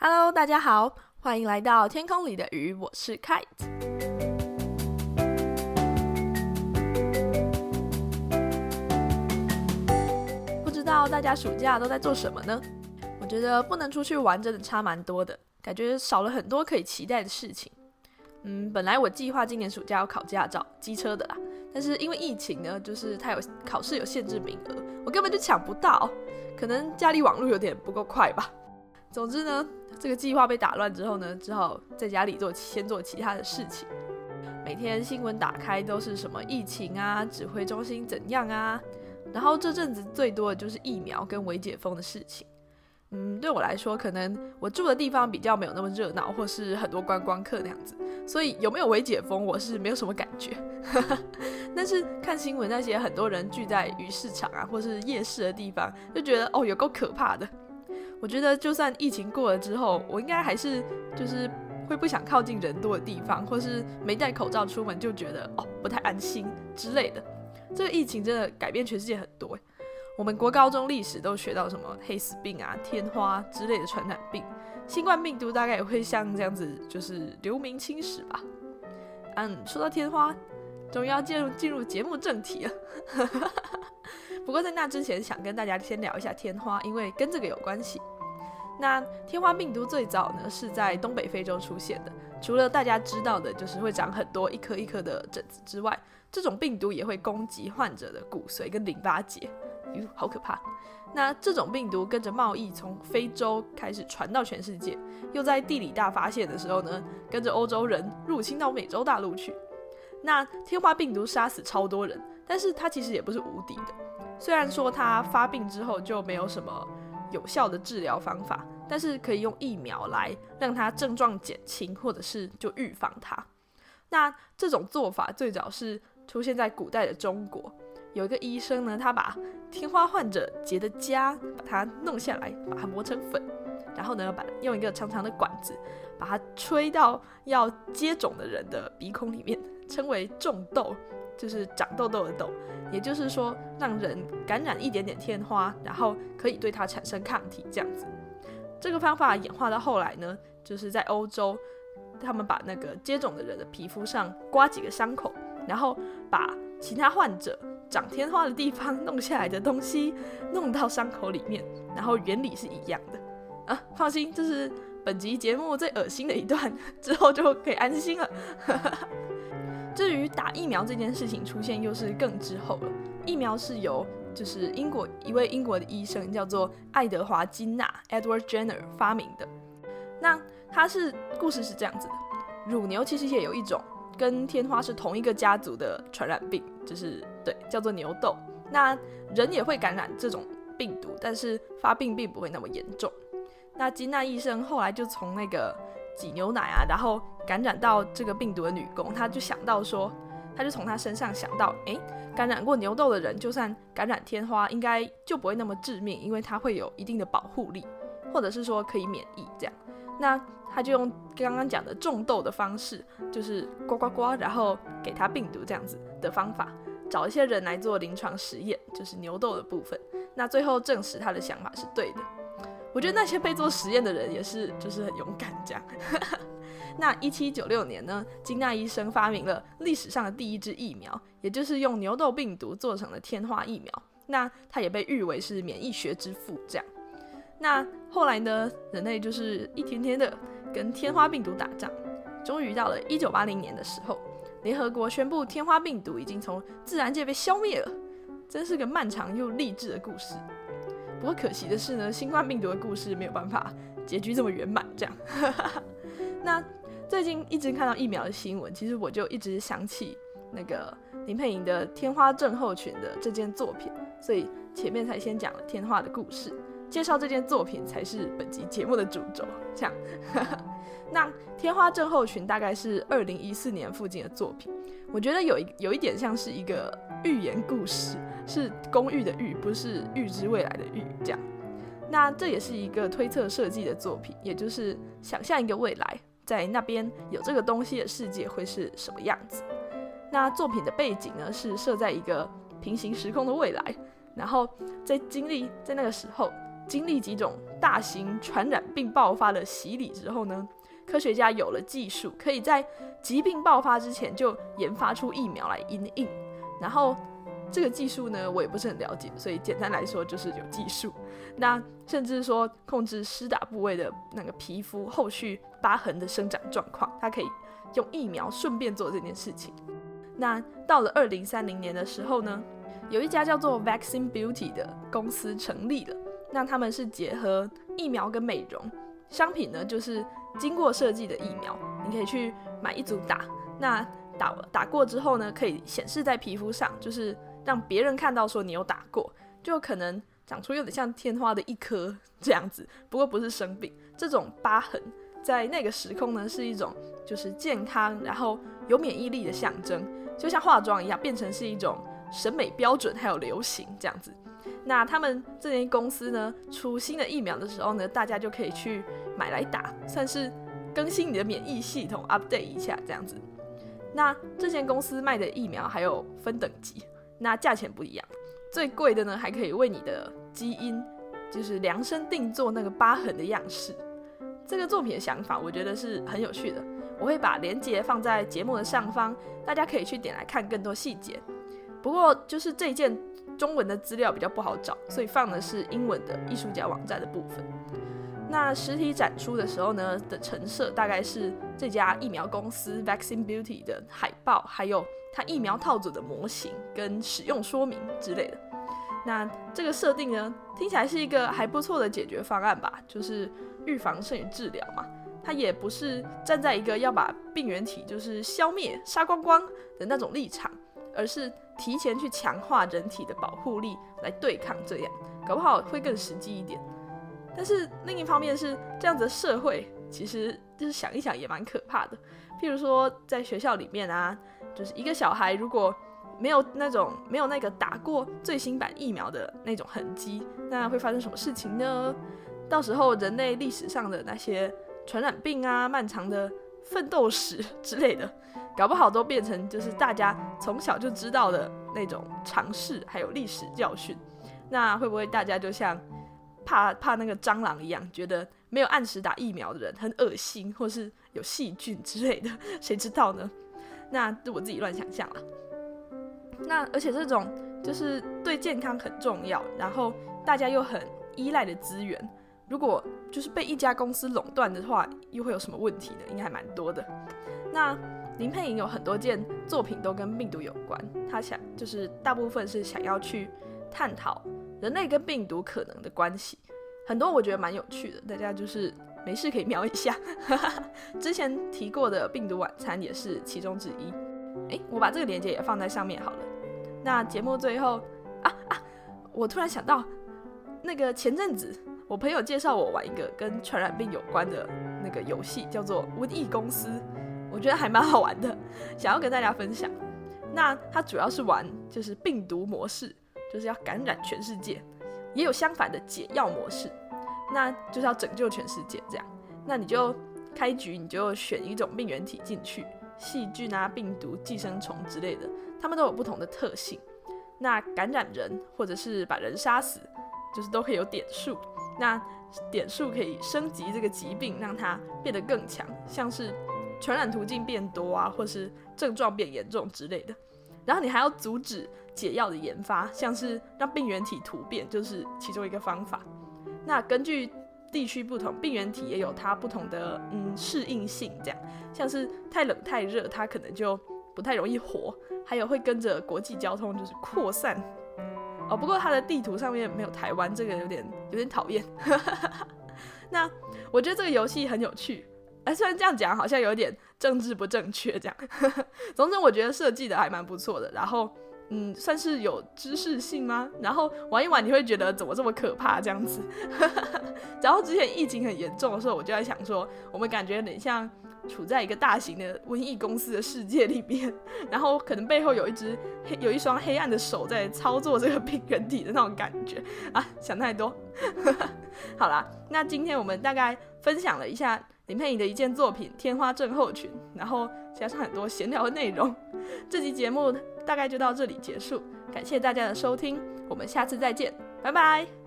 Hello，大家好，欢迎来到天空里的鱼，我是 Kite。不知道大家暑假都在做什么呢？我觉得不能出去玩真的差蛮多的，感觉少了很多可以期待的事情。嗯，本来我计划今年暑假要考驾照，机车的啦，但是因为疫情呢，就是它有考试有限制名额，我根本就抢不到，可能家里网络有点不够快吧。总之呢。这个计划被打乱之后呢，只好在家里做先做其他的事情。每天新闻打开都是什么疫情啊，指挥中心怎样啊，然后这阵子最多的就是疫苗跟微解封的事情。嗯，对我来说，可能我住的地方比较没有那么热闹，或是很多观光客那样子，所以有没有微解封，我是没有什么感觉。但是看新闻那些很多人聚在鱼市场啊，或是夜市的地方，就觉得哦，有够可怕的。我觉得，就算疫情过了之后，我应该还是就是会不想靠近人多的地方，或是没戴口罩出门就觉得哦不太安心之类的。这个疫情真的改变全世界很多。我们国高中历史都学到什么黑死病啊、天花之类的传染病，新冠病毒大概也会像这样子，就是留名青史吧。嗯，说到天花，终于要进入进入节目正题了。不过在那之前，想跟大家先聊一下天花，因为跟这个有关系。那天花病毒最早呢是在东北非洲出现的，除了大家知道的就是会长很多一颗一颗的疹子之外，这种病毒也会攻击患者的骨髓跟淋巴结，哟，好可怕！那这种病毒跟着贸易从非洲开始传到全世界，又在地理大发现的时候呢，跟着欧洲人入侵到美洲大陆去。那天花病毒杀死超多人，但是它其实也不是无敌的。虽然说它发病之后就没有什么有效的治疗方法，但是可以用疫苗来让它症状减轻，或者是就预防它。那这种做法最早是出现在古代的中国，有一个医生呢，他把天花患者结的痂把它弄下来，把它磨成粉，然后呢，把用一个长长的管子把它吹到要接种的人的鼻孔里面，称为种痘。就是长痘痘的痘，也就是说让人感染一点点天花，然后可以对它产生抗体这样子。这个方法演化到后来呢，就是在欧洲，他们把那个接种的人的皮肤上刮几个伤口，然后把其他患者长天花的地方弄下来的东西弄到伤口里面，然后原理是一样的啊。放心，这是本集节目最恶心的一段，之后就可以安心了。至于打疫苗这件事情出现，又是更之后了。疫苗是由就是英国一位英国的医生叫做爱德华金纳 （Edward Jenner） 发明的。那他是故事是这样子的：乳牛其实也有一种跟天花是同一个家族的传染病，就是对叫做牛痘。那人也会感染这种病毒，但是发病并不会那么严重。那金纳医生后来就从那个。挤牛奶啊，然后感染到这个病毒的女工，她就想到说，她就从她身上想到，诶，感染过牛痘的人，就算感染天花，应该就不会那么致命，因为它会有一定的保护力，或者是说可以免疫这样。那他就用刚刚讲的种痘的方式，就是呱呱呱，然后给他病毒这样子的方法，找一些人来做临床实验，就是牛痘的部分。那最后证实他的想法是对的。我觉得那些被做实验的人也是，就是很勇敢这样。那一七九六年呢，金纳医生发明了历史上的第一支疫苗，也就是用牛痘病毒做成的天花疫苗。那他也被誉为是免疫学之父这样。那后来呢，人类就是一天天的跟天花病毒打仗，终于到了一九八零年的时候，联合国宣布天花病毒已经从自然界被消灭了，真是个漫长又励志的故事。不过可惜的是呢，新冠病毒的故事没有办法结局这么圆满。这样，那最近一直看到疫苗的新闻，其实我就一直想起那个林佩莹的天花症候群的这件作品，所以前面才先讲了天花的故事，介绍这件作品才是本集节目的主轴。这样，那天花症候群大概是二零一四年附近的作品，我觉得有一有一点像是一个。寓言故事是公寓的寓，不是预知未来的预。这样，那这也是一个推测设计的作品，也就是想象一个未来，在那边有这个东西的世界会是什么样子。那作品的背景呢，是设在一个平行时空的未来，然后在经历在那个时候，经历几种大型传染病爆发的洗礼之后呢，科学家有了技术，可以在疾病爆发之前就研发出疫苗来应应。然后这个技术呢，我也不是很了解，所以简单来说就是有技术。那甚至说控制施打部位的那个皮肤后续疤痕的生长状况，它可以用疫苗顺便做这件事情。那到了二零三零年的时候呢，有一家叫做 Vaccine Beauty 的公司成立了。那他们是结合疫苗跟美容商品呢，就是经过设计的疫苗，你可以去买一组打。那打打过之后呢，可以显示在皮肤上，就是让别人看到说你有打过，就可能长出有点像天花的一颗这样子。不过不是生病，这种疤痕在那个时空呢，是一种就是健康，然后有免疫力的象征。就像化妆一样，变成是一种审美标准，还有流行这样子。那他们这间公司呢，出新的疫苗的时候呢，大家就可以去买来打，算是更新你的免疫系统，update 一下这样子。那这间公司卖的疫苗还有分等级，那价钱不一样，最贵的呢，还可以为你的基因就是量身定做那个疤痕的样式。这个作品的想法，我觉得是很有趣的。我会把链接放在节目的上方，大家可以去点来看更多细节。不过就是这一件中文的资料比较不好找，所以放的是英文的艺术家网站的部分。那实体展出的时候呢的陈设大概是这家疫苗公司 Vaccine Beauty 的海报，还有它疫苗套组的模型跟使用说明之类的。那这个设定呢听起来是一个还不错的解决方案吧，就是预防胜于治疗嘛。它也不是站在一个要把病原体就是消灭、杀光光的那种立场，而是提前去强化人体的保护力来对抗这样，搞不好会更实际一点。但是另一方面是这样子的社会，其实就是想一想也蛮可怕的。譬如说在学校里面啊，就是一个小孩如果没有那种没有那个打过最新版疫苗的那种痕迹，那会发生什么事情呢？到时候人类历史上的那些。传染病啊，漫长的奋斗史 之类的，搞不好都变成就是大家从小就知道的那种常识，还有历史教训。那会不会大家就像怕怕那个蟑螂一样，觉得没有按时打疫苗的人很恶心，或是有细菌之类的？谁知道呢？那是我自己乱想象了。那而且这种就是对健康很重要，然后大家又很依赖的资源。如果就是被一家公司垄断的话，又会有什么问题呢？应该还蛮多的。那林佩莹有很多件作品都跟病毒有关，她想就是大部分是想要去探讨人类跟病毒可能的关系，很多我觉得蛮有趣的，大家就是没事可以瞄一下。之前提过的病毒晚餐也是其中之一。诶，我把这个链接也放在上面好了。那节目最后啊啊，我突然想到那个前阵子。我朋友介绍我玩一个跟传染病有关的那个游戏，叫做《瘟疫公司》，我觉得还蛮好玩的，想要跟大家分享。那它主要是玩就是病毒模式，就是要感染全世界；也有相反的解药模式，那就是要拯救全世界这样。那你就开局你就选一种病原体进去，细菌啊、病毒、寄生虫之类的，它们都有不同的特性。那感染人或者是把人杀死，就是都可以有点数。那点数可以升级这个疾病，让它变得更强，像是传染途径变多啊，或是症状变严重之类的。然后你还要阻止解药的研发，像是让病原体突变，就是其中一个方法。那根据地区不同，病原体也有它不同的嗯适应性，这样像是太冷太热，它可能就不太容易活，还有会跟着国际交通就是扩散。哦，不过它的地图上面没有台湾，这个有点有点讨厌。那我觉得这个游戏很有趣，哎，虽然这样讲好像有点政治不正确，这样。总之我觉得设计的还蛮不错的，然后嗯，算是有知识性吗？然后玩一玩你会觉得怎么这么可怕这样子。然后之前疫情很严重的时候，我就在想说，我们感觉有点像。处在一个大型的瘟疫公司的世界里面，然后可能背后有一只黑有一双黑暗的手在操作这个病原体的那种感觉啊，想太多。好啦，那今天我们大概分享了一下林佩莹的一件作品《天花症候群》，然后加上很多闲聊的内容。这集节目大概就到这里结束，感谢大家的收听，我们下次再见，拜拜。